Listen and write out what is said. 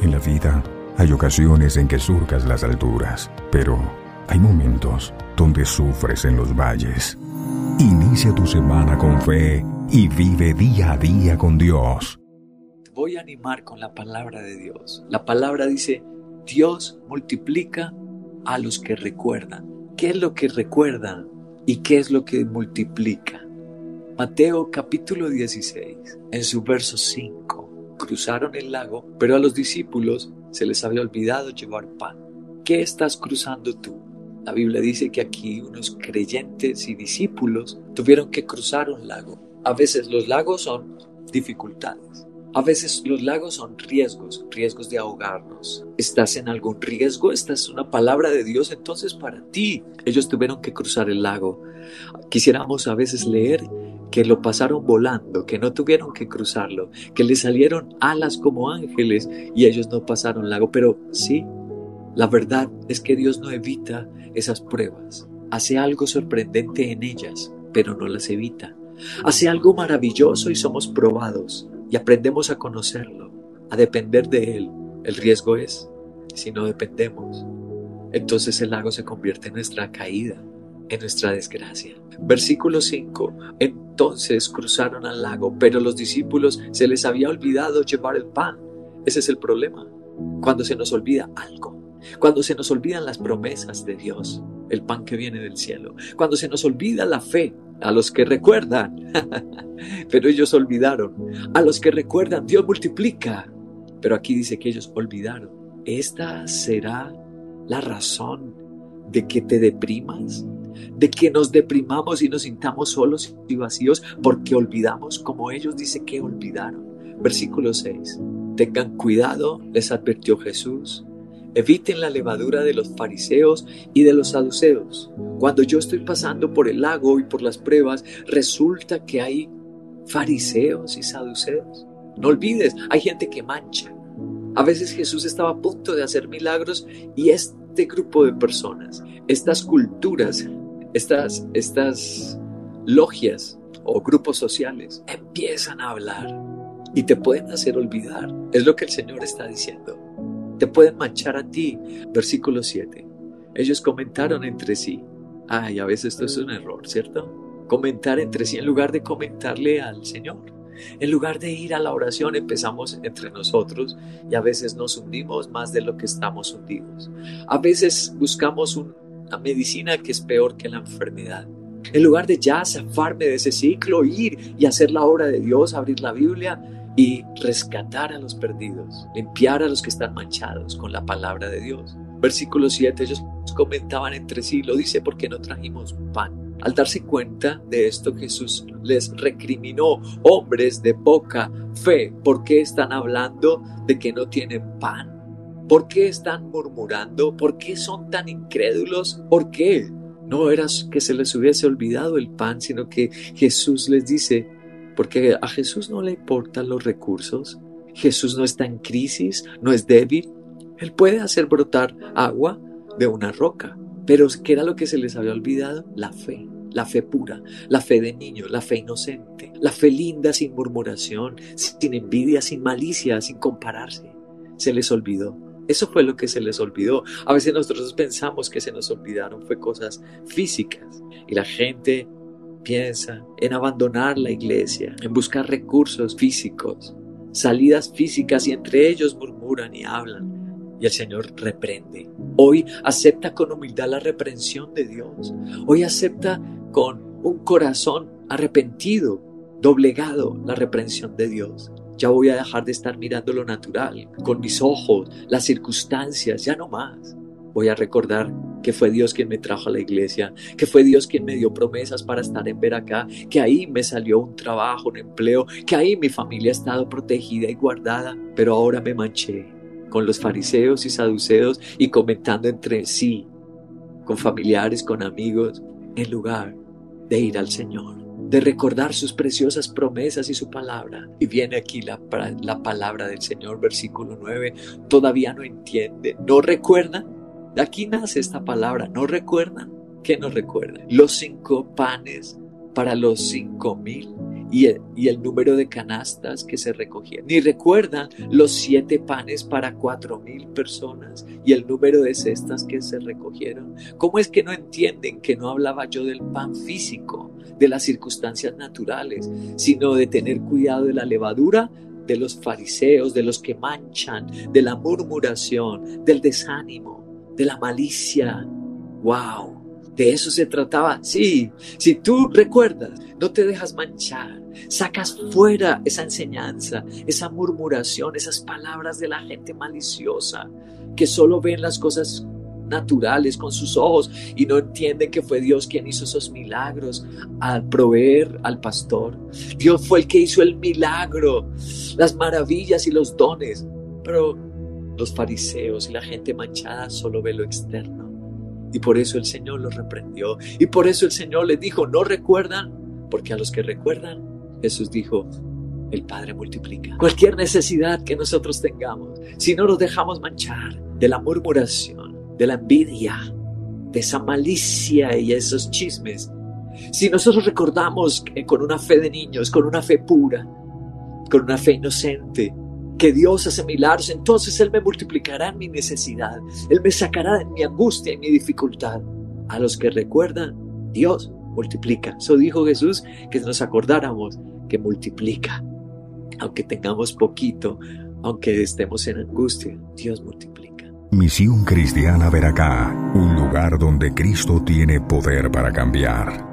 En la vida hay ocasiones en que surcas las alturas, pero hay momentos donde sufres en los valles. Inicia tu semana con fe y vive día a día con Dios. Voy a animar con la palabra de Dios. La palabra dice, Dios multiplica a los que recuerdan. ¿Qué es lo que recuerdan y qué es lo que multiplica? Mateo capítulo 16, en su verso 5, cruzaron el lago, pero a los discípulos se les había olvidado llevar pan. ¿Qué estás cruzando tú? La Biblia dice que aquí unos creyentes y discípulos tuvieron que cruzar un lago. A veces los lagos son dificultades. A veces los lagos son riesgos, riesgos de ahogarnos. ¿Estás en algún riesgo? Esta es una palabra de Dios entonces para ti. Ellos tuvieron que cruzar el lago. Quisiéramos a veces leer que lo pasaron volando, que no tuvieron que cruzarlo, que le salieron alas como ángeles y ellos no pasaron lago. Pero sí, la verdad es que Dios no evita esas pruebas. Hace algo sorprendente en ellas, pero no las evita. Hace algo maravilloso y somos probados y aprendemos a conocerlo, a depender de Él. El riesgo es, si no dependemos, entonces el lago se convierte en nuestra caída, en nuestra desgracia. Versículo 5. Entonces cruzaron al lago, pero los discípulos se les había olvidado llevar el pan. Ese es el problema. Cuando se nos olvida algo, cuando se nos olvidan las promesas de Dios, el pan que viene del cielo, cuando se nos olvida la fe, a los que recuerdan, pero ellos olvidaron, a los que recuerdan, Dios multiplica, pero aquí dice que ellos olvidaron. Esta será la razón de que te deprimas, de que nos deprimamos y nos sintamos solos y vacíos porque olvidamos como ellos dice que olvidaron. Versículo 6. Tengan cuidado, les advirtió Jesús. Eviten la levadura de los fariseos y de los saduceos. Cuando yo estoy pasando por el lago y por las pruebas, resulta que hay fariseos y saduceos. No olvides, hay gente que mancha. A veces Jesús estaba a punto de hacer milagros y este grupo de personas, estas culturas, estas, estas logias o grupos sociales empiezan a hablar y te pueden hacer olvidar. Es lo que el Señor está diciendo. Te pueden manchar a ti. Versículo 7. Ellos comentaron entre sí. Ay, a veces esto es un error, ¿cierto? Comentar entre sí en lugar de comentarle al Señor. En lugar de ir a la oración, empezamos entre nosotros y a veces nos hundimos más de lo que estamos hundidos. A veces buscamos una medicina que es peor que la enfermedad. En lugar de ya zafarme de ese ciclo, ir y hacer la obra de Dios, abrir la Biblia, y rescatar a los perdidos, limpiar a los que están manchados con la palabra de Dios. Versículo 7, ellos comentaban entre sí, lo dice porque no trajimos pan. Al darse cuenta de esto, Jesús les recriminó, hombres de poca fe, ¿por qué están hablando de que no tienen pan? ¿Por qué están murmurando? ¿Por qué son tan incrédulos? ¿Por qué? No era que se les hubiese olvidado el pan, sino que Jesús les dice, porque a Jesús no le importan los recursos. Jesús no está en crisis, no es débil. Él puede hacer brotar agua de una roca. Pero ¿qué era lo que se les había olvidado? La fe, la fe pura, la fe de niño, la fe inocente, la fe linda sin murmuración, sin envidia, sin malicia, sin compararse. Se les olvidó. Eso fue lo que se les olvidó. A veces nosotros pensamos que se nos olvidaron fue cosas físicas y la gente piensa en abandonar la iglesia, en buscar recursos físicos, salidas físicas y entre ellos murmuran y hablan. Y el Señor reprende. Hoy acepta con humildad la reprensión de Dios. Hoy acepta con un corazón arrepentido, doblegado la reprensión de Dios. Ya voy a dejar de estar mirando lo natural, con mis ojos, las circunstancias, ya no más. Voy a recordar que fue Dios quien me trajo a la iglesia, que fue Dios quien me dio promesas para estar en ver acá, que ahí me salió un trabajo, un empleo, que ahí mi familia ha estado protegida y guardada, pero ahora me manché con los fariseos y saduceos y comentando entre sí, con familiares, con amigos, en lugar de ir al Señor, de recordar sus preciosas promesas y su palabra. Y viene aquí la, la palabra del Señor, versículo 9, todavía no entiende, no recuerdan de aquí nace esta palabra. ¿No recuerdan? ¿Qué nos recuerdan? Los cinco panes para los cinco mil y el, número de canastas que se recogían, ni recuerdan los siete panes para cuatro mil personas y el número de cestas que se recogieron. ¿Cómo es que no entienden que no hablaba yo del pan físico, de las circunstancias naturales, sino de tener cuidado de la levadura de los fariseos, de los que manchan, de la murmuración, del desánimo, de la malicia? ¡Wow! De eso se trataba. Sí, si tú recuerdas, no te dejas manchar, sacas fuera esa enseñanza, esa murmuración, esas palabras de la gente maliciosa que solo ven las cosas naturales con sus ojos y no entienden que fue Dios quien hizo esos milagros al proveer al pastor. Dios fue el que hizo el milagro, las maravillas y los dones, pero los fariseos y la gente manchada solo ve lo externo. Y por eso el Señor los reprendió. Y por eso el Señor les dijo, no recuerdan, porque a los que recuerdan, Jesús dijo, el Padre multiplica. Cualquier necesidad que nosotros tengamos, si no nos dejamos manchar de la murmuración, de la envidia, de esa malicia y esos chismes, si nosotros recordamos con una fe de niños, con una fe pura, con una fe inocente, que Dios hace milagros, entonces Él me multiplicará en mi necesidad, Él me sacará de mi angustia y mi dificultad. A los que recuerdan, Dios multiplica. Eso dijo Jesús, que nos acordáramos que multiplica. Aunque tengamos poquito, aunque estemos en angustia, Dios multiplica. Misión Cristiana Veracá, un lugar donde Cristo tiene poder para cambiar.